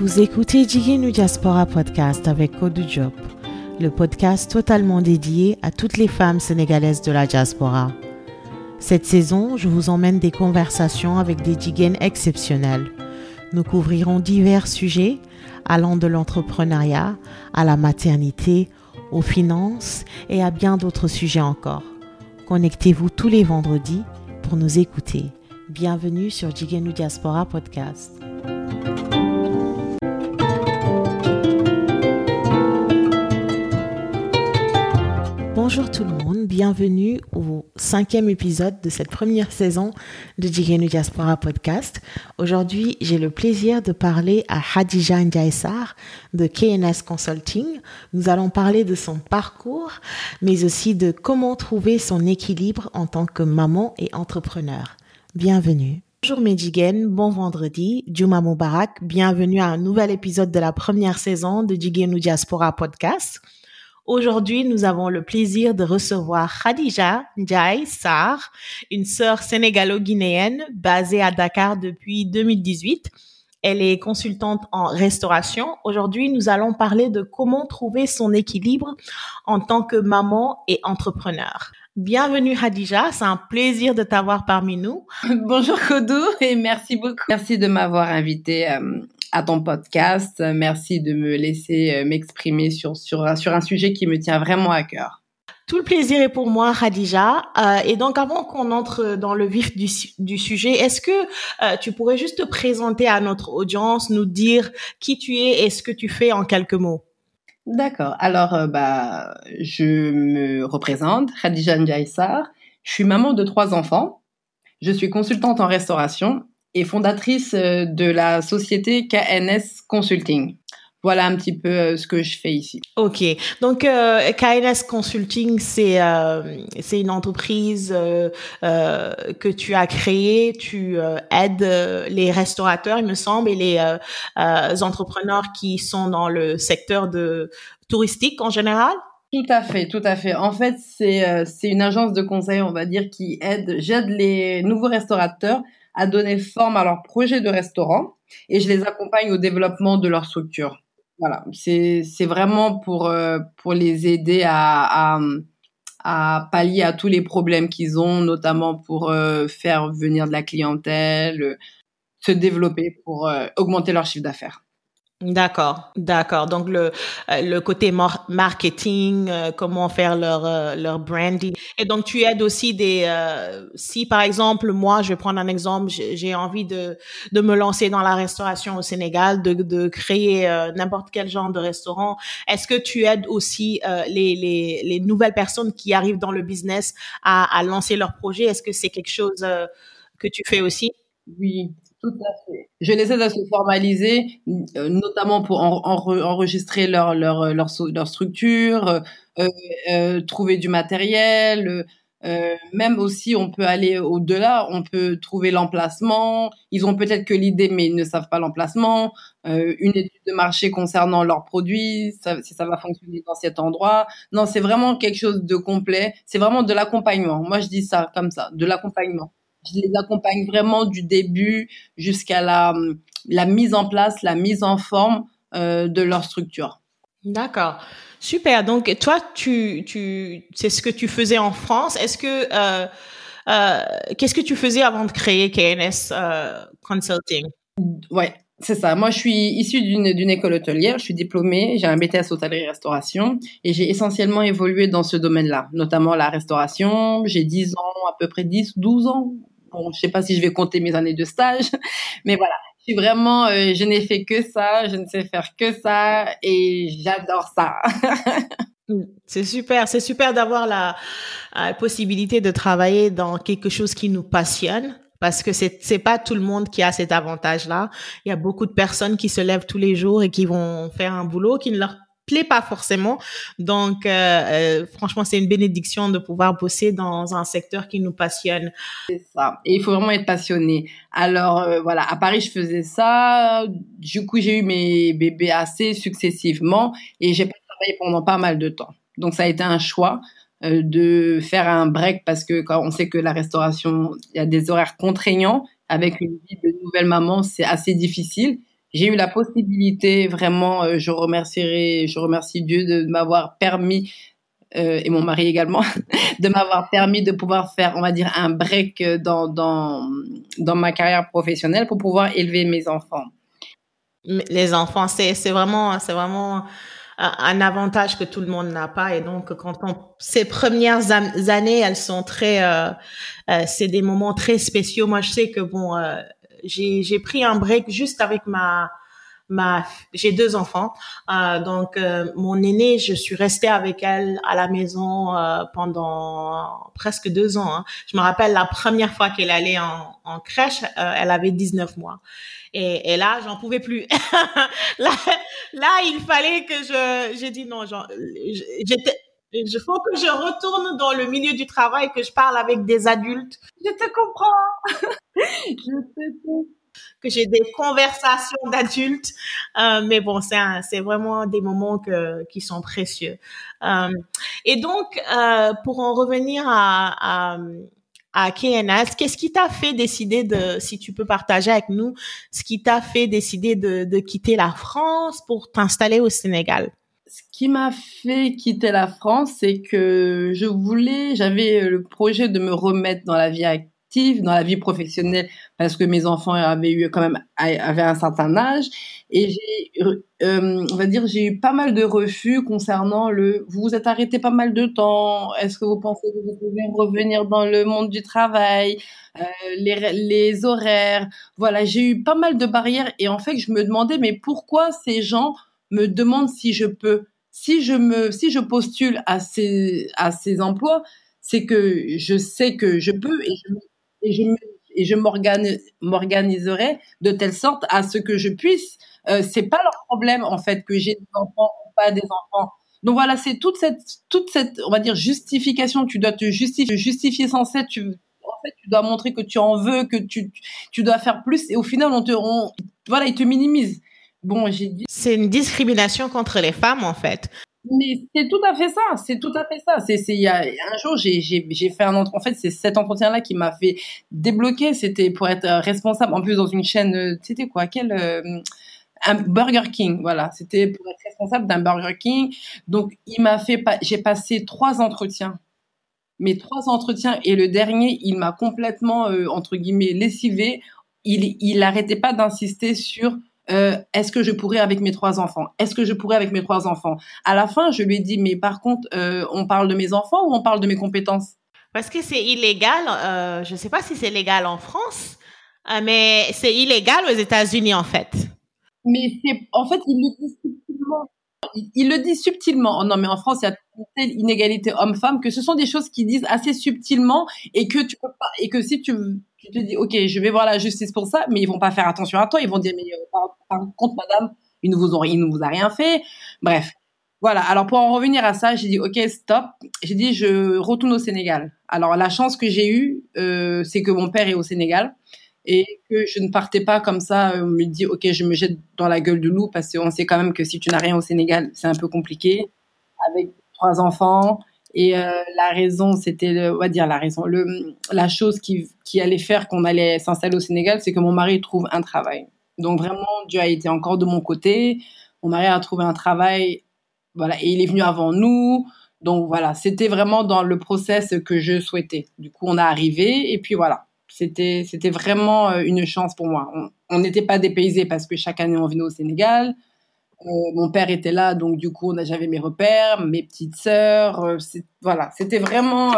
Vous écoutez Jigenu Diaspora Podcast avec Kodou Job, le podcast totalement dédié à toutes les femmes sénégalaises de la diaspora. Cette saison, je vous emmène des conversations avec des Jigen exceptionnels. Nous couvrirons divers sujets allant de l'entrepreneuriat à la maternité, aux finances et à bien d'autres sujets encore. Connectez-vous tous les vendredis pour nous écouter. Bienvenue sur Jigenu Diaspora Podcast. Bonjour tout le monde, bienvenue au cinquième épisode de cette première saison de Jigenu Diaspora Podcast. Aujourd'hui, j'ai le plaisir de parler à Hadija Ndiaysar de KNS Consulting. Nous allons parler de son parcours, mais aussi de comment trouver son équilibre en tant que maman et entrepreneur. Bienvenue. Bonjour Medjigen, bon vendredi, Juma Mubarak, bienvenue à un nouvel épisode de la première saison de Jigenu Diaspora Podcast. Aujourd'hui, nous avons le plaisir de recevoir Khadija Ndiaye Sarr, une sœur sénégalo-guinéenne basée à Dakar depuis 2018. Elle est consultante en restauration. Aujourd'hui, nous allons parler de comment trouver son équilibre en tant que maman et entrepreneur. Bienvenue Khadija, c'est un plaisir de t'avoir parmi nous. Bonjour Kodou et merci beaucoup. Merci de m'avoir invité euh, à ton podcast. Merci de me laisser euh, m'exprimer sur, sur, sur un sujet qui me tient vraiment à cœur. Tout le plaisir est pour moi, Khadija. Euh, et donc, avant qu'on entre dans le vif du, du sujet, est-ce que euh, tu pourrais juste te présenter à notre audience, nous dire qui tu es et ce que tu fais en quelques mots? D'accord. Alors, euh, bah, je me représente, Khadija Ndiaïsar. Je suis maman de trois enfants. Je suis consultante en restauration et fondatrice euh, de la société KNS Consulting. Voilà un petit peu euh, ce que je fais ici. Ok, donc euh, KNS Consulting, c'est euh, c'est une entreprise euh, que tu as créée. Tu aides les restaurateurs, il me semble, et les entrepreneurs qui sont dans le secteur de touristique en général. Tout à fait, tout à fait. En fait, c'est c'est une agence de conseil, on va dire, qui aide, j'aide les nouveaux restaurateurs à donner forme à leur projet de restaurant et je les accompagne au développement de leur structure. Voilà, c'est vraiment pour euh, pour les aider à, à, pallier à tous les problèmes qu'ils ont, notamment pour euh, faire venir de la clientèle, se développer pour euh, augmenter leur chiffre d'affaires. D'accord, d'accord. Donc le euh, le côté marketing, euh, comment faire leur euh, leur branding. Et donc tu aides aussi des si par exemple moi je vais prendre un exemple, j'ai envie de de me lancer dans la restauration au Sénégal, de de créer n'importe quel genre de restaurant. Est-ce que tu aides aussi les les les nouvelles personnes qui arrivent dans le business à à lancer leur projet Est-ce que c'est quelque chose que tu fais aussi? Oui, tout à fait. Je les aide à se formaliser, euh, notamment pour enregistrer leur, leur, leur, leur structure, euh, euh, trouver du matériel. Euh, même aussi, on peut aller au-delà, on peut trouver l'emplacement. Ils ont peut-être que l'idée, mais ils ne savent pas l'emplacement. Euh, une étude de marché concernant leurs produits, si ça va fonctionner dans cet endroit. Non, c'est vraiment quelque chose de complet. C'est vraiment de l'accompagnement. Moi, je dis ça comme ça, de l'accompagnement. Je les accompagne vraiment du début jusqu'à la, la mise en place, la mise en forme euh, de leur structure. D'accord. Super. Donc, toi, tu, tu, c'est ce que tu faisais en France. Est-ce que, euh, euh, qu'est-ce que tu faisais avant de créer KNS Consulting? Ouais. C'est ça. Moi, je suis issue d'une, d'une école hôtelière. Je suis diplômée. J'ai un BTS hôtellerie-restauration et j'ai essentiellement évolué dans ce domaine-là, notamment la restauration. J'ai 10 ans, à peu près 10, 12 ans, Bon, je sais pas si je vais compter mes années de stage, mais voilà. Je suis vraiment, euh, je n'ai fait que ça, je ne sais faire que ça et j'adore ça. c'est super, c'est super d'avoir la, la possibilité de travailler dans quelque chose qui nous passionne parce que c'est c'est pas tout le monde qui a cet avantage là. Il y a beaucoup de personnes qui se lèvent tous les jours et qui vont faire un boulot qui ne leur plaît pas forcément. Donc, euh, euh, franchement, c'est une bénédiction de pouvoir bosser dans un secteur qui nous passionne. Et il faut vraiment être passionné. Alors, euh, voilà, à Paris, je faisais ça. Du coup, j'ai eu mes bébés assez successivement et j'ai pas travaillé pendant pas mal de temps. Donc, ça a été un choix de faire un break parce que quand on sait que la restauration, il y a des horaires contraignants avec une vie de nouvelle maman, c'est assez difficile. J'ai eu la possibilité, vraiment, euh, je remercierai, je remercie Dieu de m'avoir permis euh, et mon mari également, de m'avoir permis de pouvoir faire, on va dire, un break dans, dans, dans ma carrière professionnelle pour pouvoir élever mes enfants. Les enfants, c'est, c'est vraiment, c'est vraiment un avantage que tout le monde n'a pas. Et donc, quand on, ces premières années, elles sont très, euh, euh, c'est des moments très spéciaux. Moi, je sais que bon, euh, j'ai, pris un break juste avec ma, ma, j'ai deux enfants. Euh, donc, euh, mon aînée, je suis restée avec elle à la maison euh, pendant presque deux ans. Hein. Je me rappelle la première fois qu'elle allait en, en crèche, elle avait 19 mois. Et, et là, j'en pouvais plus. là, là, il fallait que je, j'ai dit non, j'étais, il faut que je retourne dans le milieu du travail, que je parle avec des adultes. Je te comprends. je te que j'ai des conversations d'adultes. Euh, mais bon, c'est vraiment des moments que, qui sont précieux. Euh, et donc, euh, pour en revenir à, à, à KNS, qu'est-ce qui t'a fait décider de, si tu peux partager avec nous, ce qui t'a fait décider de, de quitter la France pour t'installer au Sénégal? Ce qui m'a fait quitter la France, c'est que je voulais, j'avais le projet de me remettre dans la vie dans la vie professionnelle parce que mes enfants avaient eu quand même avaient un certain âge. Et j'ai euh, on va dire j'ai eu pas mal de refus concernant le vous vous êtes arrêté pas mal de temps. Est-ce que vous pensez que vous pouvez revenir dans le monde du travail euh, les horaires? Voilà j'ai eu pas mal de barrières et en fait je me demandais mais pourquoi ces gens me demandent si je peux si je me si je postule à ces à ces emplois c'est que je sais que je peux et je et je et je m'organiserai de telle sorte à ce que je puisse. Euh, c'est pas leur problème en fait que j'ai des enfants ou pas des enfants. Donc voilà, c'est toute cette toute cette on va dire justification. Tu dois te justifier, justifier sans cesse. Tu en fait, tu dois montrer que tu en veux, que tu tu dois faire plus. Et au final, on te on, voilà, ils te minimisent. Bon, j'ai dit. C'est une discrimination contre les femmes en fait. Mais c'est tout à fait ça, c'est tout à fait ça. C'est, c'est, il y a un jour, j'ai, j'ai, j'ai fait un entretien. En fait, c'est cet entretien-là qui m'a fait débloquer. C'était pour être responsable, en plus dans une chaîne, euh, c'était quoi, quel, euh, un Burger King, voilà. C'était pour être responsable d'un Burger King. Donc, il m'a fait, j'ai passé trois entretiens. Mes trois entretiens et le dernier, il m'a complètement, euh, entre guillemets, lessivé. Il, il arrêtait pas d'insister sur euh, est-ce que je pourrais avec mes trois enfants? Est-ce que je pourrais avec mes trois enfants? À la fin, je lui ai dit, mais par contre, euh, on parle de mes enfants ou on parle de mes compétences? Parce que c'est illégal, euh, je ne sais pas si c'est légal en France, mais c'est illégal aux États-Unis en fait. Mais c'est, en fait, il le dit Il, le dit subtilement. Oh non, mais en France, il y a telle inégalité homme-femme que ce sont des choses qui disent assez subtilement et que tu peux pas, et que si tu tu te dis, OK, je vais voir la justice pour ça, mais ils vont pas faire attention à toi. Ils vont dire, mais euh, par, contre, madame, ils ne vous ont, ne vous a rien fait. Bref. Voilà. Alors, pour en revenir à ça, j'ai dit, OK, stop. J'ai dit, je retourne au Sénégal. Alors, la chance que j'ai eue, euh, c'est que mon père est au Sénégal et que je ne partais pas comme ça, on me dit, OK, je me jette dans la gueule du loup parce qu'on sait quand même que si tu n'as rien au Sénégal, c'est un peu compliqué. Avec trois enfants, et euh, la raison, c'était, on va dire la raison, le, la chose qui, qui allait faire qu'on allait s'installer au Sénégal, c'est que mon mari trouve un travail. Donc vraiment, Dieu a été encore de mon côté. Mon mari a trouvé un travail, voilà, et il est venu avant nous. Donc voilà, c'était vraiment dans le process que je souhaitais. Du coup, on a arrivé et puis voilà, c'était c'était vraiment euh, une chance pour moi. On n'était pas dépaysés parce que chaque année on venait au Sénégal. Euh, mon père était là, donc du coup, j'avais mes repères, mes petites sœurs. Euh, voilà, c'était vraiment,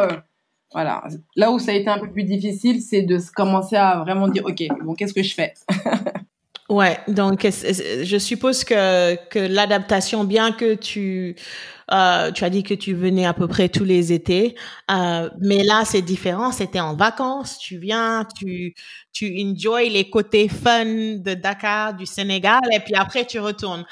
voilà. Là où ça a été un peu plus difficile, c'est de commencer à vraiment dire, ok, bon, qu'est-ce que je fais? Ouais, donc je suppose que que l'adaptation, bien que tu euh, tu as dit que tu venais à peu près tous les étés, euh, mais là c'est différent. C'était en vacances. Tu viens, tu tu enjoy les côtés fun de Dakar, du Sénégal, et puis après tu retournes.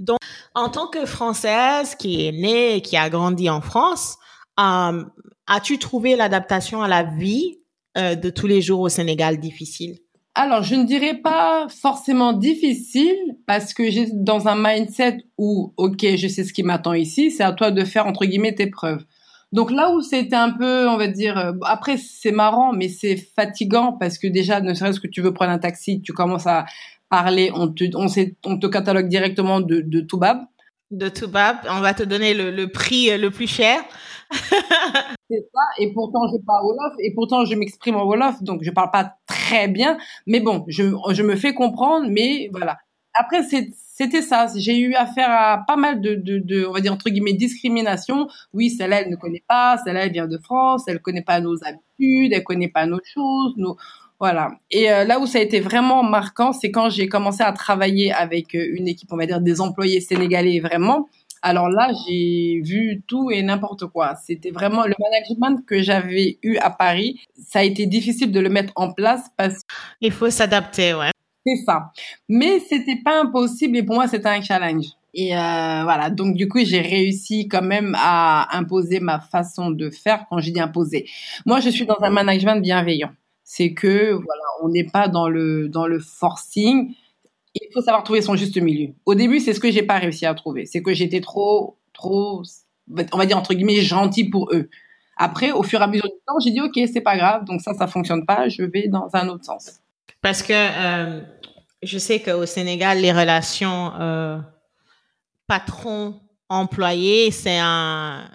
Donc, en tant que Française qui est née, et qui a grandi en France, euh, as-tu trouvé l'adaptation à la vie euh, de tous les jours au Sénégal difficile? Alors, je ne dirais pas forcément difficile parce que j'ai dans un mindset où, ok, je sais ce qui m'attend ici, c'est à toi de faire entre guillemets tes preuves. Donc là où c'était un peu, on va dire, euh, après c'est marrant, mais c'est fatigant parce que déjà, ne serait-ce que tu veux prendre un taxi, tu commences à parler, on te, on, te catalogue directement de, Toubab. De Toubab, on va te donner le, le prix le plus cher. C'est ça, et pourtant je parle Wolof, et pourtant je m'exprime en Wolof, donc je parle pas très bien, mais bon, je, me fais comprendre, mais voilà. Après, c'était ça. J'ai eu affaire à pas mal de, de, de, on va dire entre guillemets, discrimination. Oui, celle-là, elle ne connaît pas. Celle-là, elle vient de France. Elle connaît pas nos habitudes. Elle connaît pas nos choses. Voilà. Et euh, là où ça a été vraiment marquant, c'est quand j'ai commencé à travailler avec euh, une équipe, on va dire, des employés sénégalais vraiment. Alors là, j'ai vu tout et n'importe quoi. C'était vraiment le management que j'avais eu à Paris. Ça a été difficile de le mettre en place parce il faut s'adapter, ouais. C'est ça. Mais c'était pas impossible et pour moi c'était un challenge. Et euh, voilà, donc du coup j'ai réussi quand même à imposer ma façon de faire. Quand j'ai dit imposer, moi je suis dans un management bienveillant. C'est que voilà, on n'est pas dans le dans le forcing. Il faut savoir trouver son juste milieu. Au début, c'est ce que j'ai pas réussi à trouver. C'est que j'étais trop trop, on va dire entre guillemets gentil pour eux. Après, au fur et à mesure du temps, j'ai dit ok, c'est pas grave. Donc ça, ça fonctionne pas. Je vais dans un autre sens. Parce que euh, je sais qu'au Sénégal, les relations euh, patron-employé, c'est un,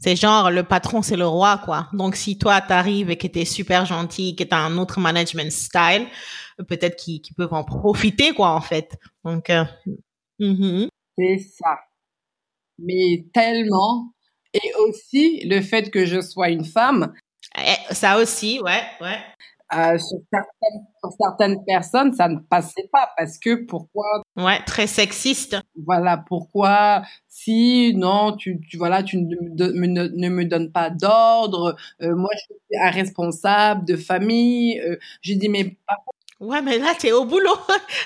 c'est genre le patron, c'est le roi, quoi. Donc si toi t'arrives et que t'es super gentil, que t'as un autre management style, peut-être qu'ils peuvent en profiter, quoi, en fait. Donc euh, mm-hmm. c'est ça. Mais tellement. Et aussi le fait que je sois une femme. Eh, ça aussi, ouais, ouais. Euh, sur, certaines, sur, certaines, personnes, ça ne passait pas parce que pourquoi Ouais, très sexiste. Voilà, pourquoi si non, tu, tu voilà, tu ne, me, ne me donnes pas d'ordre. Euh, moi, je suis un responsable de famille. Euh, je dis mais Ouais, mais là, tu es au boulot.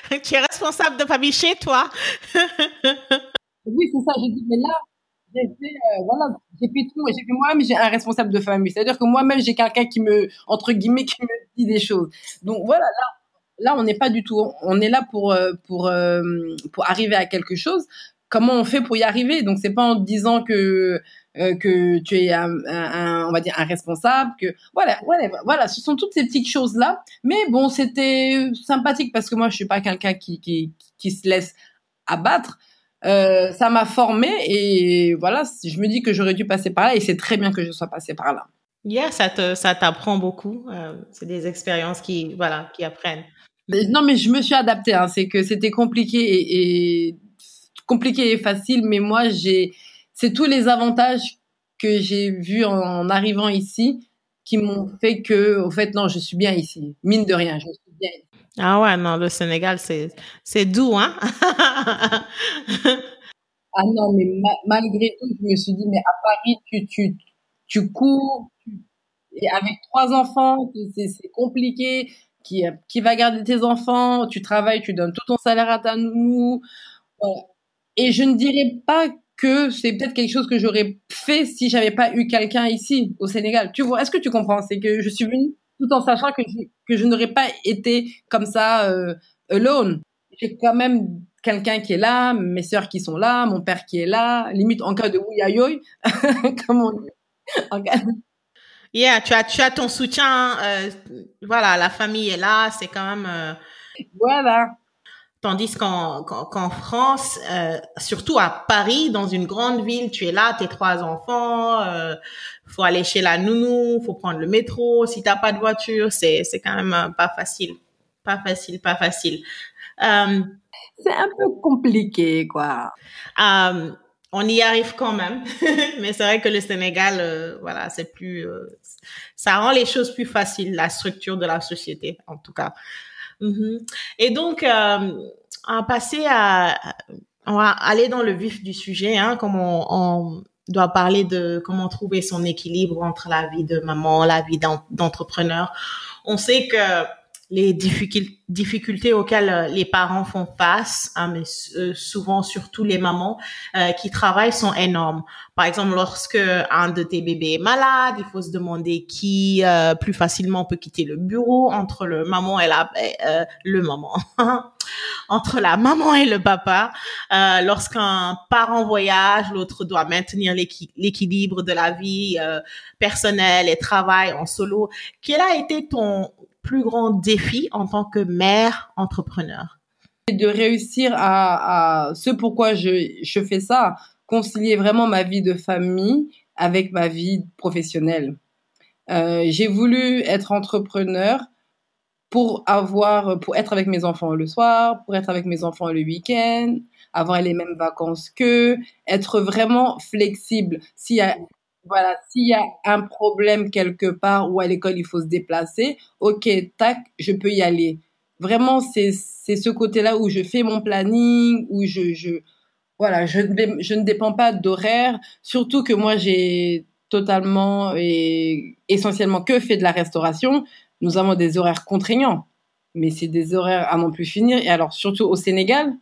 tu es responsable de famille chez toi. oui, c'est ça. Je dis mais là, j'ai fait, euh, voilà, j'ai fait tout. J'ai fait moi-même, j'ai un responsable de famille. C'est-à-dire que moi-même, j'ai quelqu'un qui me, entre guillemets, qui me dit des choses. Donc voilà, là, là, on n'est pas du tout. On est là pour euh, pour euh, pour arriver à quelque chose. Comment on fait pour y arriver? Donc c'est pas en disant que que tu es un, on va dire un responsable que voilà voilà voilà ce sont toutes ces petites choses là mais bon c'était sympathique parce que moi je suis pas quelqu'un qui qui se laisse abattre euh, ça m'a formé et voilà, je me dis que j'aurais dû passer par là et c'est très bien que je sois passée par là. Yeah, ça te, ça t'apprend beaucoup. Euh, c'est des expériences qui, voilà, qui apprennent. non, mais je me suis adaptée. Hein. C'est que c'était compliqué et, et, compliqué et facile, mais moi j'ai, c'est tous les avantages que j'ai vus en, arrivant ici qui m'ont fait que, au fait, non, je suis bien ici. Mine de rien, je suis bien ici. Ah ouais, non, le Sénégal, c'est, doux, hein? ah non, mais malgré tout, je me suis dit, mais à Paris, tu, tu, tu cours, et avec trois enfants, c'est compliqué. Qui, qui va garder tes enfants? Tu travailles, tu donnes tout ton salaire à ta nounou. Et je ne dirais pas que c'est peut-être quelque chose que j'aurais fait si j'avais pas eu quelqu'un ici au Sénégal. Tu vois, est-ce que tu comprends? C'est que je suis venue tout en sachant que je, que je n'aurais pas été comme ça euh, alone. J'ai quand même quelqu'un qui est là, mes sœurs qui sont là, mon père qui est là, limite en cas de ouïaïoï, comme on dit. En cas Yeah, tu as, tu as ton soutien, euh, voilà, la famille est là, c'est quand même... Euh, voilà. Tandis qu'en France, euh, surtout à Paris, dans une grande ville, tu es là, tes trois enfants, euh, faut aller chez la nounou, faut prendre le métro. Si t'as pas de voiture, c'est c'est quand même euh, pas facile, pas facile, pas facile. Euh, c'est un peu compliqué, quoi. On y arrive quand même, mais c'est vrai que le Sénégal, voilà, c'est plus, ça rend les choses plus faciles, la structure de la société, en tout cas. Mhm. Et donc, euh, va passer à, on va aller dans le vif du sujet, hein, comme on, on doit parler de comment trouver son équilibre entre la vie de maman, la vie d'entrepreneur. On sait que les difficultés auxquelles euh, les parents font face, hein, mais euh, souvent surtout les mamans euh, qui travaillent sont énormes. Par exemple, lorsque un de tes bébés est malade, il faut se demander qui plus facilement peut quitter le bureau entre le maman et la le maman entre la maman et le papa. Lorsqu'un parent voyage, l'autre doit maintenir l'équilibre de la vie personnelle et travail en solo. Quel a été ton plus grand défi en tant que mère entrepreneur De réussir à, ce pourquoi je, je fais ça, concilier vraiment ma vie de famille avec ma vie professionnelle. Euh, j'ai voulu être entrepreneur pour avoir, pour être avec mes enfants le soir, pour être avec mes enfants le week-end, avoir les mêmes vacances qu'eux, être vraiment flexible. S'il y a, voilà, s'il y a un problème quelque part ou à l'école il faut se déplacer, ok, tac, je peux y aller. Vraiment, c'est ce côté-là où je fais mon planning, où je je voilà, je je ne dépends pas d'horaire. Surtout que moi j'ai totalement et essentiellement que fait de la restauration. Nous avons des horaires contraignants, mais c'est des horaires à non plus finir. Et alors surtout au Sénégal,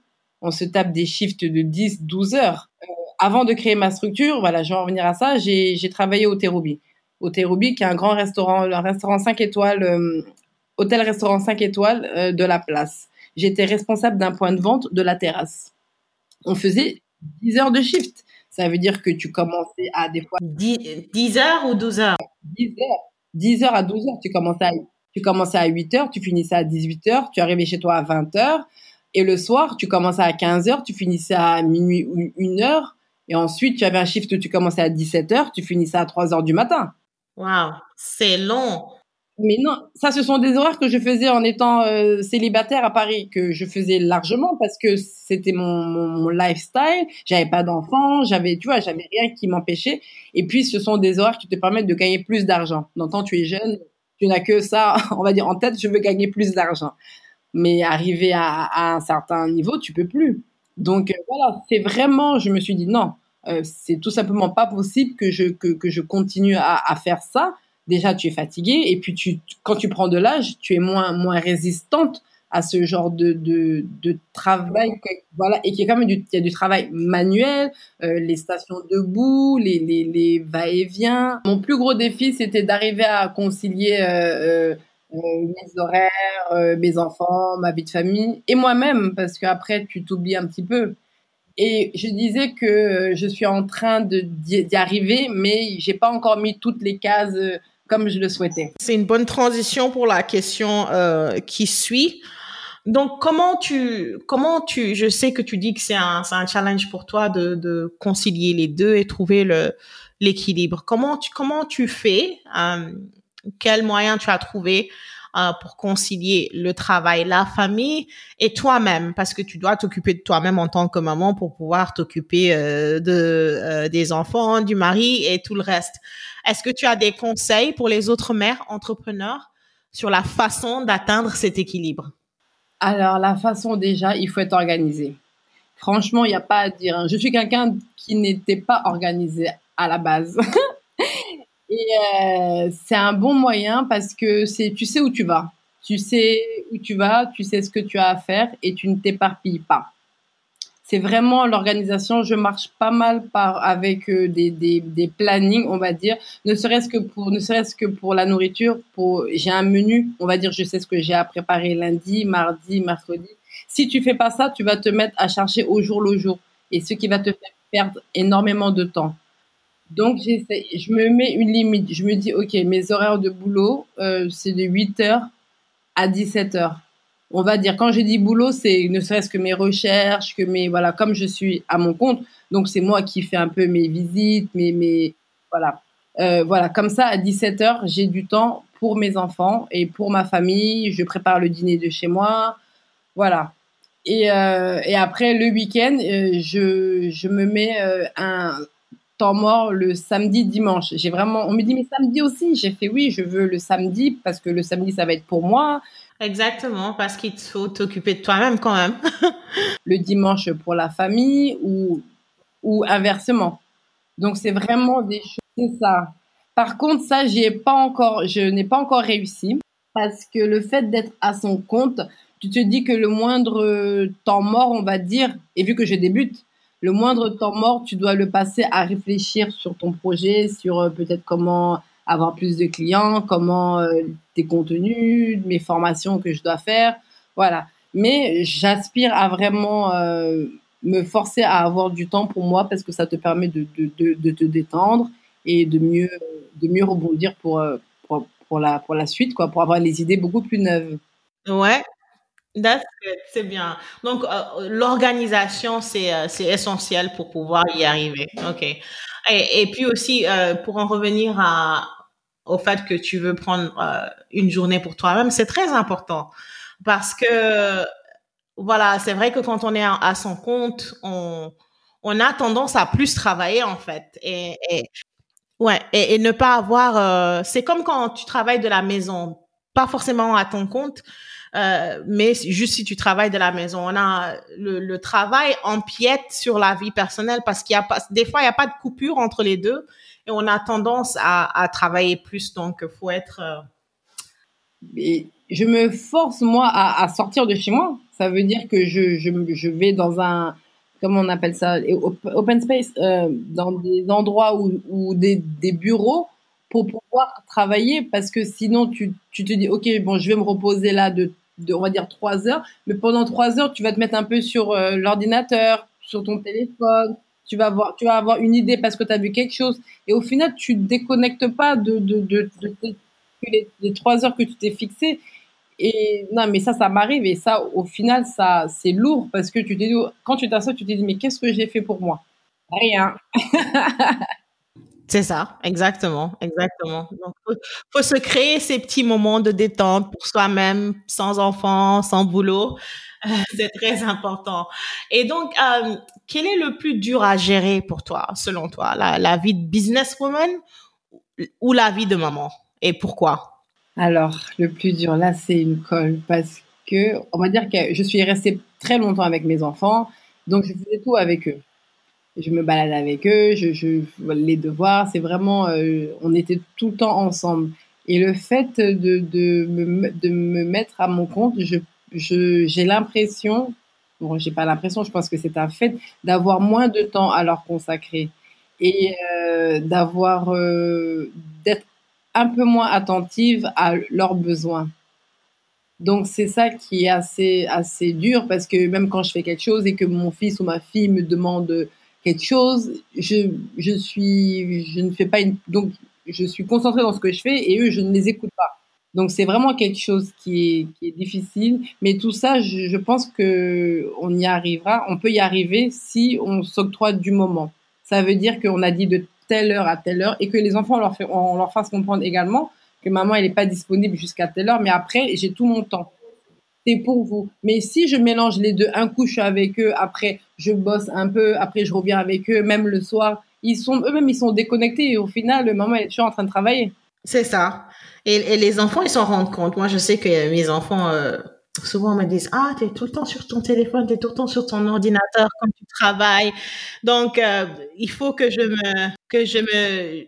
on se tape des shifts de 10, 12 heures. Euh, avant de créer ma structure, voilà, je vais en revenir à ça, j'ai travaillé au Terroubi. Au Terroubi, qui est un grand restaurant, un restaurant 5 étoiles, euh, hôtel-restaurant 5 étoiles euh, de la place. J'étais responsable d'un point de vente de la terrasse. On faisait 10 heures de shift. Ça veut dire que tu commençais à des fois... 10, 10 heures ou 12 heures? 10 heures. 10 heures à 12 heures. Tu commençais à, tu commençais à 8 heures, tu finissais à 18 heures, tu arrivais chez toi à 20 heures et le soir, tu commençais à 15 heures, tu finissais à minuit ou une heure. Et ensuite, tu avais un shift où tu commençais à 17 heures, tu finissais à 3 heures du matin. Waouh, c'est long. Mais non, ça, ce sont des horaires que je faisais en étant euh, célibataire à Paris, que je faisais largement parce que c'était mon, mon, lifestyle. J'avais pas d'enfants, j'avais, tu vois, j'avais rien qui m'empêchait. Et puis, ce sont des horaires qui te permettent de gagner plus d'argent. Donc, quand tu es jeune, tu n'as que ça, on va dire, en tête, je veux gagner plus d'argent mais arrivé à, à, un certain niveau, tu peux plus. Donc euh, voilà, c'est vraiment, je me suis dit non, euh, c'est tout simplement pas possible que je que, que je continue à, à, faire ça. Déjà, tu es fatigué et puis tu quand tu prends de l'âge, tu es moins moins résistante à ce genre de de, de travail voilà et qui est quand même du il y a du travail manuel euh, les stations debout les les, les va-et-vient mon plus gros défi c'était d'arriver à concilier euh, euh, mes horaires, euh, mes enfants, ma vie de famille et moi-même parce qu'après tu t'oublies un petit peu. Et je disais que euh, je suis en train d'y arriver, mais j'ai pas encore mis toutes les cases comme je le souhaitais. C'est une bonne transition pour la question euh, qui suit. Donc comment tu comment tu je sais que tu dis que c'est un un challenge pour toi de de concilier les deux et trouver le l'équilibre. Comment tu comment tu fais euh, quels moyens tu as trouvé euh, pour concilier le travail, la famille et toi-même, parce que tu dois t'occuper de toi-même en tant que maman pour pouvoir t'occuper euh, de euh, des enfants, du mari et tout le reste. Est-ce que tu as des conseils pour les autres mères entrepreneurs sur la façon d'atteindre cet équilibre? Alors la façon déjà, il faut être organisé. Franchement, il n'y a pas à dire. Hein. Je suis quelqu'un qui n'était pas organisé à la base. Et euh, c'est un bon moyen parce que c'est, tu sais où tu vas. Tu sais où tu vas, tu sais ce que tu as à faire et tu ne t'éparpilles pas. C'est vraiment l'organisation. Je marche pas mal avec euh, des, des, plannings, on va dire. Ne serait-ce que pour ne serait-ce que pour la nourriture. J'ai un menu, on va dire. Je sais ce que j'ai à préparer lundi, mardi, mercredi. Si tu fais pas ça, tu vas te mettre à chercher au jour le jour et ce qui va te faire perdre énormément de temps. Donc, je me mets une limite. Je me dis, OK, mes horaires de boulot, euh, c'est de 8 heures à 17 heures. On va dire, quand j'ai dit boulot, c'est ne serait-ce que mes recherches, que mes, voilà, comme je suis à mon compte, donc c'est moi qui fais un peu mes visites, mes, mes, voilà. Euh, voilà, comme ça, à 17 heures, j'ai du temps pour mes enfants et pour ma famille. Je prépare le dîner de chez moi. Voilà. Et, euh, et après, le week-end, euh, je, je me mets euh, un, temps mort le samedi, dimanche. J'ai vraiment, on me dit, mais samedi aussi. J'ai fait oui, je veux le samedi parce que le samedi, ça va être pour moi. Exactement, parce qu'il faut t'occuper de toi-même quand même. le dimanche pour la famille ou, ou inversement. Donc, c'est vraiment des choses, c'est ça. Par contre, ça, j'y ai pas encore, je n'ai pas encore réussi parce que le fait d'être à son compte, tu te dis que le moindre temps mort, on va dire, et vu que je débute, le moindre temps mort, tu dois le passer à réfléchir sur ton projet, sur euh, peut-être comment avoir plus de clients, comment euh, tes contenus, mes formations que je dois faire, voilà. Mais j'aspire à vraiment euh, me forcer à avoir du temps pour moi parce que ça te permet de, de, de, te détendre et de mieux, de mieux rebondir pour, pour, pour la pour la suite quoi, pour avoir les idées beaucoup plus neuves. Ouais. C'est bien. Donc, euh, l'organisation, c'est euh, essentiel pour pouvoir y arriver. OK. Et, puis aussi, euh, pour en revenir à, au fait que tu veux prendre une journée pour toi-même, c'est très important. Parce que, voilà, c'est vrai que quand on est à, son compte, on, on a tendance à plus travailler, en fait. Et, et ouais, et, et, ne pas avoir... c'est comme quand tu travailles de la maison, pas forcément à ton compte, euh, mais juste si tu travailles de la maison, on a le, travail empiète sur la vie personnelle parce qu'il y a pas, des fois il n'y a pas de coupure entre les deux et on a tendance à, travailler plus. Donc faut être. Euh... je me force moi à, sortir de chez moi. Ça veut dire que je, je, vais dans un comment on appelle ça open space euh, dans des endroits des, des bureaux pour pouvoir travailler parce que sinon tu, tu te dis ok bon je vais me reposer là de de, on va dire trois heures, mais pendant trois heures, tu vas te mettre un peu sur euh, l'ordinateur, sur ton téléphone, tu vas avoir, tu vas avoir une idée parce que tu as vu quelque chose, et au final, tu déconnectes pas de, de, de, les, trois heures que tu t'es fixé. Et non, mais ça, ça m'arrive, et ça, au final, ça, c'est lourd parce que tu dit, quand tu t'assois, tu t'es dit, mais qu'est-ce que j'ai fait pour moi? Rien. C'est ça, exactement, exactement. Donc, faut, se créer ces petits moments de détente pour soi-même, sans enfant, sans boulot. C'est très important. Et donc, euh, quel est le plus dur à gérer pour toi, selon toi, la, la vie de businesswoman ou la vie de maman? Et pourquoi? Alors, le plus dur, là, c'est une colle parce que, on va dire que je suis restée très longtemps avec mes enfants, donc je faisais tout avec eux je me balade avec eux, je, je les devoirs, c'est vraiment, euh, on était tout le temps ensemble. Et le fait de, de, me, de me mettre à mon compte, je, je, j'ai l'impression, bon, j'ai pas l'impression, je pense que c'est un fait, d'avoir moins de temps à leur consacrer et euh, d'avoir, euh, d'être un peu moins attentive à leurs besoins. Donc c'est ça qui est assez assez dur parce que même quand je fais quelque chose et que mon fils ou ma fille me demande quelque chose, je, je suis, je ne fais pas une, donc je suis concentrée dans ce que je fais et eux, je ne les écoute pas. Donc c'est vraiment quelque chose qui est, qui est difficile, mais tout ça, je, je, pense que on y arrivera. On peut y arriver si on s'octroie du moment. Ça veut dire qu'on a dit de telle heure à telle heure et que les enfants on leur, fait, on leur fasse comprendre également que maman elle n'est pas disponible jusqu'à telle heure, mais après j'ai tout mon temps c'est pour vous. Mais si je mélange les deux, un coup je suis avec eux, après je bosse un peu, après je reviens avec eux, même le soir, ils sont eux-mêmes ils sont déconnectés et au final maman est toujours en train de travailler. C'est ça. Et, les enfants ils s'en rendent compte. Moi je sais que mes enfants euh, souvent me disent ah t'es tout le temps sur ton téléphone, t'es tout le temps sur ton ordinateur quand tu travailles. Donc euh, il faut que je me que je me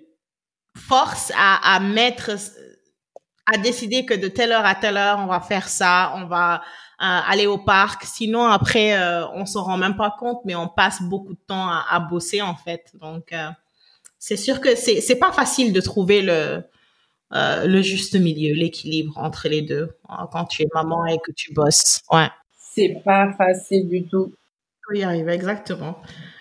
force à, à mettre à décider que de telle heure à telle heure, on va faire ça, on va aller au parc. Sinon, après, euh, on s'en rend même pas compte, mais on passe beaucoup de temps à, à bosser en fait. Donc, euh, c'est sûr que c'est c'est pas facile de trouver le euh, le juste milieu, l'équilibre entre les deux hein, quand tu es maman et que tu bosses. Ouais. C'est pas facile du tout. Faut y arriver exactement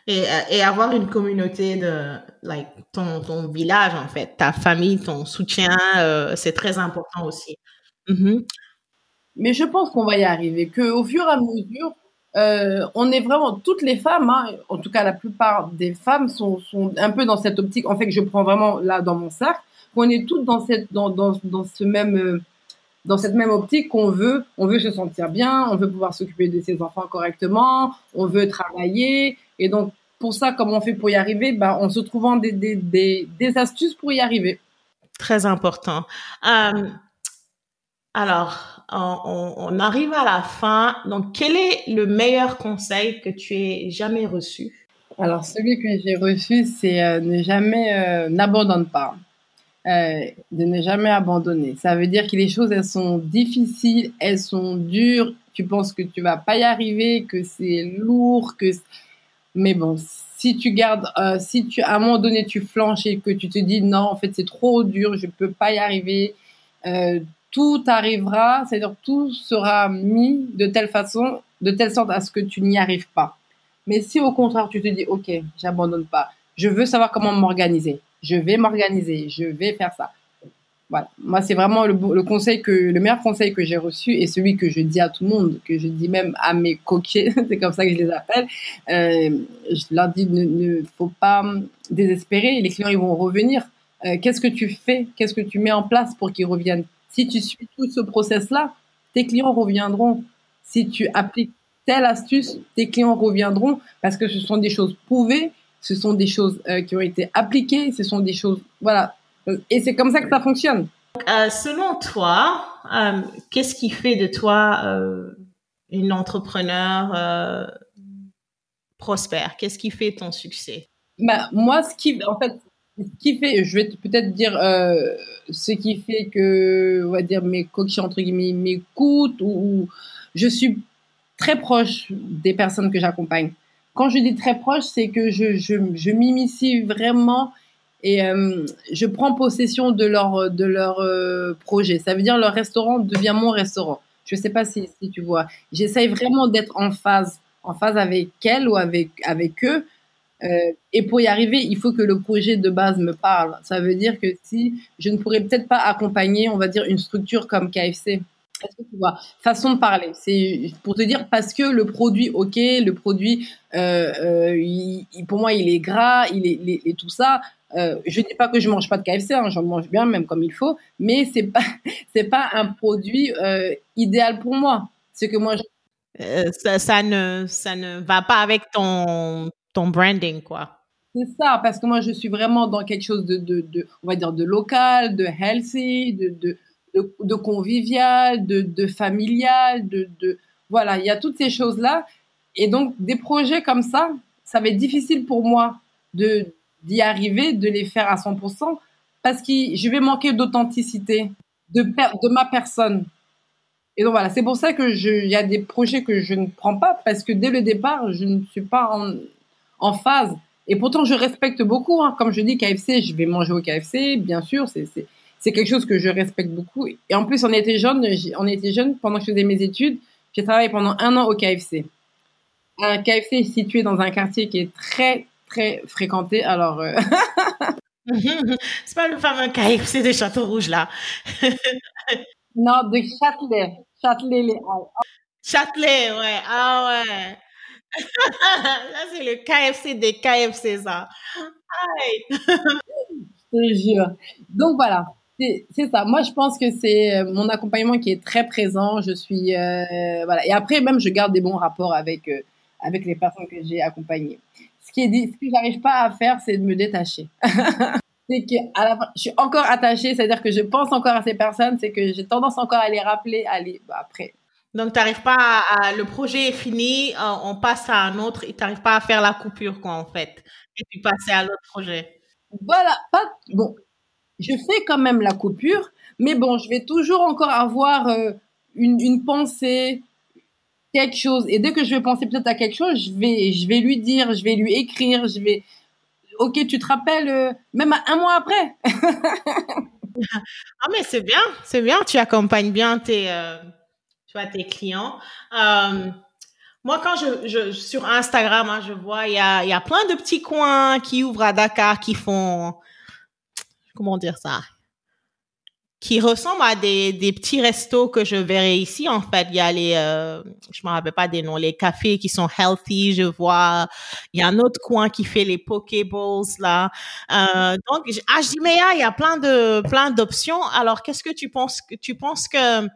et, et avoir une communauté de like ton ton village en fait ta famille ton soutien euh, c'est très important aussi mm-hmm. Mais je pense qu'on va y arriver que au fur et à mesure euh, on est vraiment toutes les femmes hein, en tout cas la plupart des femmes sont, sont un peu dans cette optique en fait que je prends vraiment là dans mon sac qu'on est toutes dans cette dans, dans, dans ce même euh, dans cette même optique qu'on veut, on veut se sentir bien, on veut pouvoir s'occuper de ses enfants correctement, on veut travailler, et donc, pour ça, comment on fait pour y arriver bah, En se trouvant des, des, des, des, astuces pour y arriver. Très important. Euh, alors, on, arrive à la fin. Donc, quel est le meilleur conseil que tu aies jamais reçu? Alors, celui que j'ai reçu, c'est euh, ne jamais, euh, n'abandonne pas. Euh, de ne jamais abandonner. Ça veut dire que les choses, elles sont difficiles, elles sont dures. Tu penses que tu vas pas y arriver, que c'est lourd, que mais bon, si tu gardes, si tu à un moment donné tu flanches et que tu te dis non, en fait c'est trop dur, je peux pas y arriver, tout arrivera, c'est-à-dire tout sera mis de telle façon, de telle sorte à ce que tu n'y arrives pas. Mais si au contraire tu te dis ok, j'abandonne pas, je veux savoir comment m'organiser, je vais m'organiser, je vais faire ça. Voilà. Moi, c'est vraiment le, conseil que, le meilleur conseil que j'ai reçu et celui que je dis à tout le monde, que je dis même à mes coquets, c'est comme ça que je les appelle. Euh, je leur dis, ne, ne faut pas désespérer. Les clients, ils vont revenir. Euh, qu'est-ce que tu fais? Qu'est-ce que tu mets en place pour qu'ils reviennent? Si tu suis tout ce process-là, tes clients reviendront. Si tu appliques telle astuce, tes clients reviendront parce que ce sont des choses prouvées, ce sont des choses euh, qui ont été appliquées, ce sont des choses, voilà. Et c'est comme ça que ça fonctionne. Euh, selon toi, euh, qu'est-ce qui fait de toi une entrepreneur prospère? Qu'est-ce qui fait ton succès? Bah, Moi, ce qui, en fait, ce qui fait, je vais peut-être dire euh, ce qui fait que, on va dire, mes coachs, entre guillemets, m'écoutent ou, je suis très proche des personnes que j'accompagne. Quand je dis très proche, c'est que je, je, je vraiment et euh, je prends possession de leur de leur euh, projet. Ça veut dire leur restaurant devient mon restaurant. Je sais pas si, si tu vois. J'essaye vraiment d'être en phase en phase avec elles ou avec avec eux. Euh, et pour y arriver, il faut que le projet de base me parle. Ça veut dire que si je ne pourrais peut-être pas accompagner, on va dire une structure comme KFC. Est-ce que tu vois Façon de parler. C'est pour te dire parce que le produit, ok, le produit, euh, euh, pour moi, il est gras, il est, tout ça. Euh, je dis pas que je mange pas de KFC, hein, j'en mange bien même comme il faut, mais c'est pas pas un produit idéal pour moi. C'est que moi. Euh, ça, ne ça ne va pas avec ton ton branding quoi. C'est ça parce que moi je suis vraiment dans quelque chose de de, on va dire de local, de healthy, de de de, convivial, de de familial, de de voilà, il y a toutes ces choses là et donc des projets comme ça, ça va être difficile pour moi de d'y arriver, de les faire à 100%, parce que je vais manquer d'authenticité de, de ma personne. Et donc voilà, c'est pour ça que je, il y a des projets que je ne prends pas, parce que dès le départ, je ne suis pas en, en phase. Et pourtant, je respecte beaucoup. Hein. Comme je dis, KFC, je vais manger au KFC, bien sûr, c'est c'est quelque chose que je respecte beaucoup. Et en plus, on était jeune, on était jeune pendant que je faisais mes études. J'ai travaillé pendant un an au KFC. Un KFC situé dans un quartier qui est très très fréquenté. Alors, euh... c'est pas le fameux KFC de Château Rouge là. non, de Châtelet. Châtelet les Châtelet, ouais. Ah ouais. Là, c'est le KFC des KFC, ça. Aïe. je te jure. Donc voilà, c'est ça. Moi, je pense que c'est euh, mon accompagnement qui est très présent. Je suis euh, voilà. Et après, même, je garde des bons rapports avec euh, avec les personnes que j'ai accompagnées qui est dit, ce que j'arrive pas à faire, c'est de me détacher. c'est que à la fin, je suis encore attachée, c'est-à-dire que je pense encore à ces personnes, c'est que j'ai tendance encore à les rappeler, à les, bah, après. Donc, tu n'arrives pas à, le projet est fini, euh, on passe à un autre, et tu n'arrives pas à faire la coupure, quoi, en fait. Et puis passer à l'autre projet. Voilà, pas, bon, je fais quand même la coupure, mais bon, je vais toujours encore avoir euh, une, une pensée, quelque chose et dès que je vais penser peut-être à quelque chose, je vais je vais lui dire, je vais lui écrire, je vais OK, tu te rappelles euh, même un mois après. ah mais c'est bien, c'est bien, tu accompagnes bien tes euh, tes clients. Euh, moi, quand je, sur Instagram, hein, je vois il y a y a plein de petits coins qui ouvrent à Dakar qui font comment dire ça? Qui ressemblent à des, des petits restos que je verrai ici. En fait, il y a les, euh, je me rappelle pas des noms, les cafés qui sont healthy. Je vois, il y a un autre coin qui fait les pokeballs là. Euh, donc, dis mais il y a plein de plein d'options. Alors, qu'est-ce que tu penses que tu penses que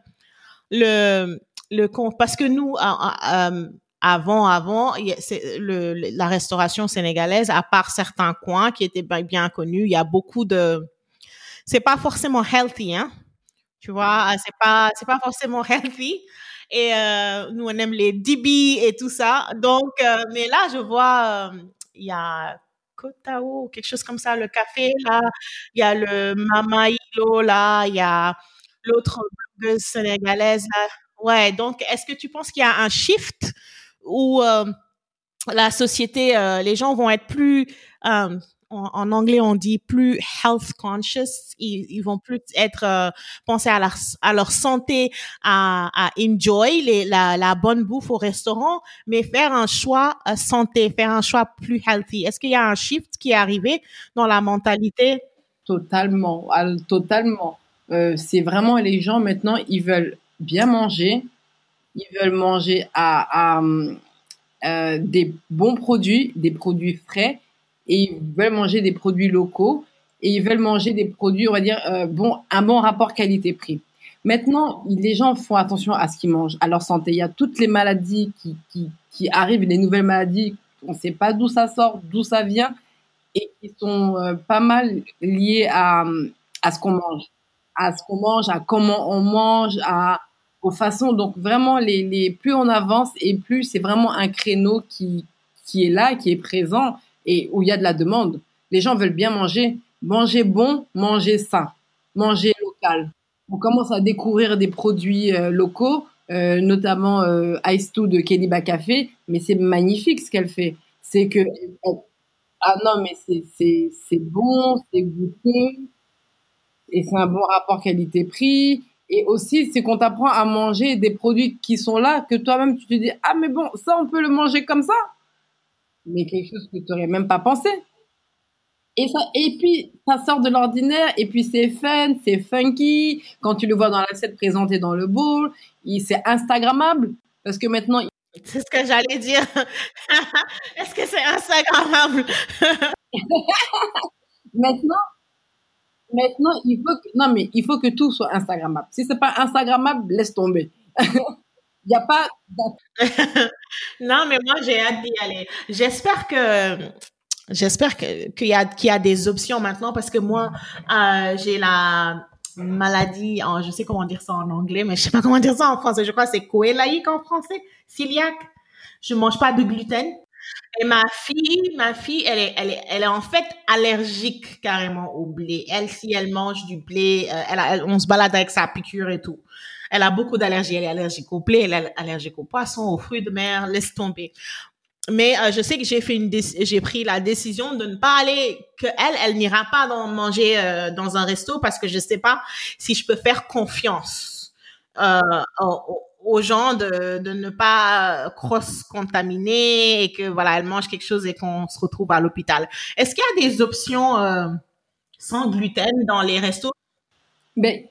le le parce que nous euh, avant, avant, le, la restauration sénégalaise, à part certains coins qui étaient bien connus, il y a beaucoup de c'est pas forcément healthy, hein. Tu vois, c'est pas, c'est pas forcément healthy. Et euh, nous, on aime les DB et tout ça. Donc, euh, mais là, je vois, euh, il y a Kotao, quelque chose comme ça, le café, là. Il y a le Mamaïlo, là. Il y a l'autre blogueuse sénégalaise. Ouais, donc, est-ce que tu penses qu'il y a un shift où la société, les gens vont être plus en, anglais on dit plus health conscious. Ils, vont plus être euh, penser à leur santé à, à enjoy la, bonne bouffe au restaurant mais faire un choix euh, santé faire un choix plus healthy. Est-ce qu'il y a un shift qui est arrivé dans la mentalité? Totalement totalement. Euh, c'est vraiment les gens maintenant, ils veulent bien manger, ils veulent manger à, à des bons produits, des produits frais, et ils veulent manger des produits locaux, et ils veulent manger des produits, on va dire, bon, un bon rapport qualité-prix. Maintenant, les gens font attention à ce qu'ils mangent, à leur santé. Il y a toutes les maladies qui, arrivent, les nouvelles maladies, on ne sait pas d'où ça sort, d'où ça vient, et qui sont euh, pas mal liées à, ce qu'on mange, à ce qu'on mange, à comment on mange, aux façons. Donc vraiment, les, plus on avance et plus c'est vraiment un créneau qui est là, qui est présent et où il y a de la demande. Les gens veulent bien manger, manger bon, manger sain, manger local on commence à découvrir des produits euh, locaux, euh, notamment euh, Ice 2 de Keniba Café, mais c'est magnifique ce qu'elle fait. C'est que ah non mais c'est c'est c'est bon, c'est goûteux et c'est un bon rapport qualité-prix. Et aussi, c'est qu'on t'apprend à manger des produits qui sont là, que toi-même tu te dis ah mais bon ça on peut le manger comme ça, mais quelque chose que tu n'aurais même pas pensé. Et, ça, et puis, ça sort de l'ordinaire, et puis c'est fun, c'est funky. Quand tu le vois dans l'assiette présenté dans le bowl, c'est Instagrammable. Parce que maintenant. C'est ce que j'allais dire. Est-ce que c'est Instagrammable? Maintenant, maintenant, il faut que, non, mais il faut que tout soit Instagrammable. Si c'est pas Instagrammable, laisse tomber. Il n'y a pas. non, mais moi, j'ai hâte d'y aller. J'espère que J'espère qu'il y a y a des options maintenant parce que moi euh, j'ai la maladie, en, je sais comment dire ça en anglais, mais je sais pas comment dire ça en français. Je crois que c'est coélaïque en français, ciliaque. Je mange pas de gluten. Et ma fille, ma fille, elle est, elle est, elle est en fait allergique carrément au blé. Elle, si elle mange du blé, euh, elle, on se balade avec sa piqûre et tout. Elle a beaucoup d'allergies. Elle est allergique au blé, elle est allergique aux poissons, aux fruits de mer. Laisse tomber mais euh, je sais que j'ai fait une j'ai pris la décision de ne pas aller que elle elle n'ira pas manger euh, dans un resto parce que je sais pas si je peux faire confiance euh, aux, gens de, de ne pas cross contaminer et que voilà elle mange quelque chose et qu'on se retrouve à l'hôpital. Est-ce qu'il y a des options sans gluten dans les restos? Ben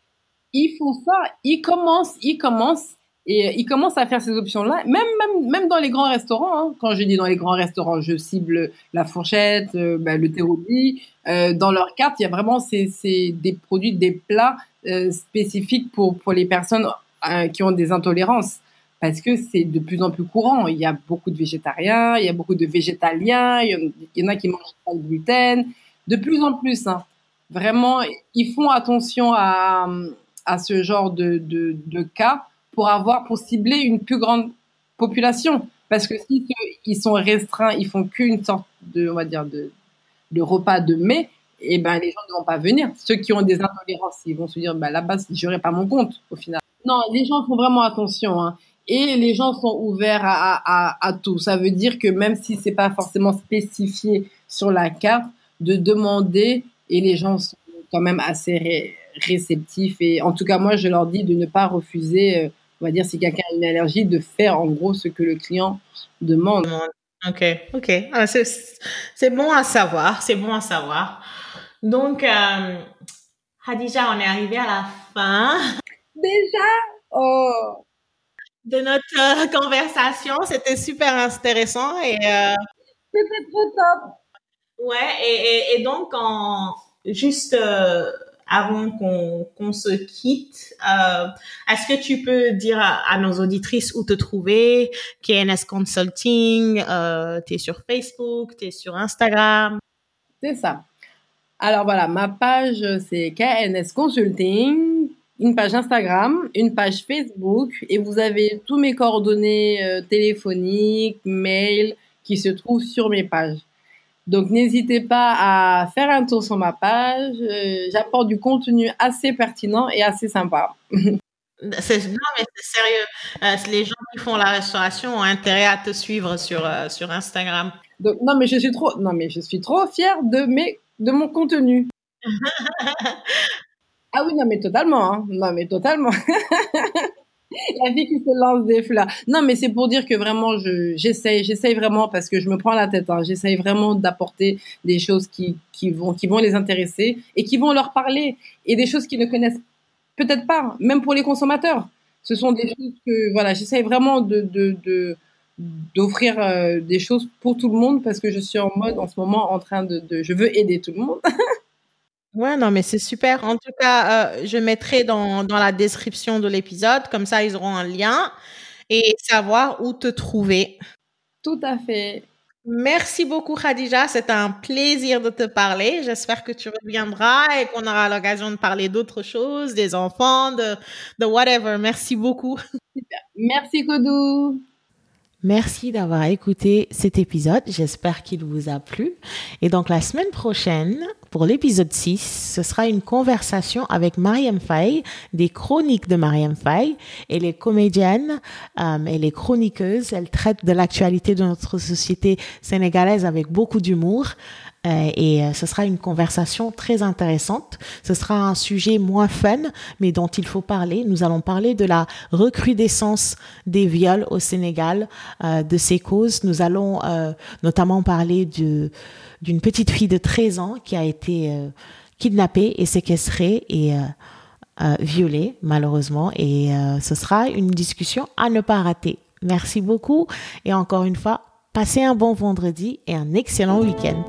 ils font ça, ils commencent, ils commencent et euh, ils commencent à faire ces options-là, même, même, même dans les grands restaurants. Hein. Quand je dis dans les grands restaurants, je cible la fourchette, bah, le terrobi. Euh, dans leur carte, il y a vraiment ces, ces, des produits, des plats euh, spécifiques pour, pour les personnes euh, qui ont des intolérances. Parce que c'est de plus en plus courant. Il y a beaucoup de végétariens, il y a beaucoup de végétaliens, il y en, a qui mangent pas de gluten. De plus en plus, hein. vraiment, ils font attention à ce genre de, de, cas pour avoir, pour cibler une plus grande population. Parce que si ils sont restreints, ils font qu'une sorte de, on va dire, de, de repas de mai, et eh ben les gens ne vont pas venir. Ceux qui ont des intolérances, ils vont se dire, bah là-bas, j'aurai pas mon compte au final. Non, les gens font vraiment attention, hein. Et les gens sont ouverts à, à, à, tout. Ça veut dire que même si c'est pas forcément spécifié sur la carte, de demander, et les gens sont quand même assez réceptifs. Et en tout cas, moi, je leur dis de ne pas refuser euh, on va dire, si quelqu'un a une allergie, de faire en gros ce que le client demande. Ok, ok. Ah, c'est bon à savoir, c'est bon à savoir. Donc, euh, Hadija, on est arrivé à la fin. Déjà? Oh De notre euh, conversation, c'était super intéressant et... Euh, c'était trop top Ouais, et, et, donc, en, juste... Euh, avant qu'on se quitte, euh, est-ce que tu peux dire à, nos auditrices où te trouver? KNS Consulting, euh, tu es sur Facebook, tu es sur Instagram? C'est ça. Alors voilà, ma page c'est KNS Consulting, une page Instagram, une page Facebook et vous avez tous mes coordonnées euh, téléphoniques, mail qui se trouvent sur mes pages. Donc n'hésitez pas à faire un tour sur ma page. Euh, j'apporte du contenu assez pertinent et assez sympa. non mais c'est sérieux. Euh, les gens qui font la restauration ont intérêt à te suivre sur euh, sur Instagram. Donc, non mais je suis trop non mais je suis trop fière de mes de mon contenu. ah oui non mais totalement hein. non mais totalement. la vie qui se lance des fleurs. Non, mais c'est pour dire que vraiment, je, j'essaye, j'essaye vraiment parce que je me prends la tête. Hein, j'essaye vraiment d'apporter des choses qui, qui vont, qui vont les intéresser et qui vont leur parler et des choses qu'ils ne connaissent peut-être pas, même pour les consommateurs. Ce sont des choses que, voilà, j'essaie vraiment de, de, d'offrir euh, des choses pour tout le monde parce que je suis en mode en ce moment en train de, de je veux aider tout le monde. ouais, non, mais c'est super. En tout cas, euh, je mettrai dans, dans la description de l'épisode, comme ça ils auront un lien et savoir où te trouver. Tout à fait. Merci beaucoup Khadija, c'est un plaisir de te parler. J'espère que tu reviendras et qu'on aura l'occasion de parler d'autres choses, des enfants, de, de whatever. Merci beaucoup. Merci Kodou. Merci d'avoir écouté cet épisode. J'espère qu'il vous a plu. Et donc la semaine prochaine, pour l'épisode 6, ce sera une conversation avec Mariam Faye, des chroniques de Mariam Faye. Elle est comédienne, euh, elle est chroniqueuse, elle traite de l'actualité de notre société sénégalaise avec beaucoup d'humour. Euh, et euh, ce sera une conversation très intéressante. Ce sera un sujet moins fun, mais dont il faut parler. Nous allons parler de la recrudescence des viols au Sénégal, de ses causes. Nous allons notamment parler d'une petite fille de 13 ans qui a été kidnappée et séquestrée et violée, malheureusement. Et ce sera une discussion à ne pas rater. Merci beaucoup et encore une fois, passez un bon vendredi et un excellent week-end.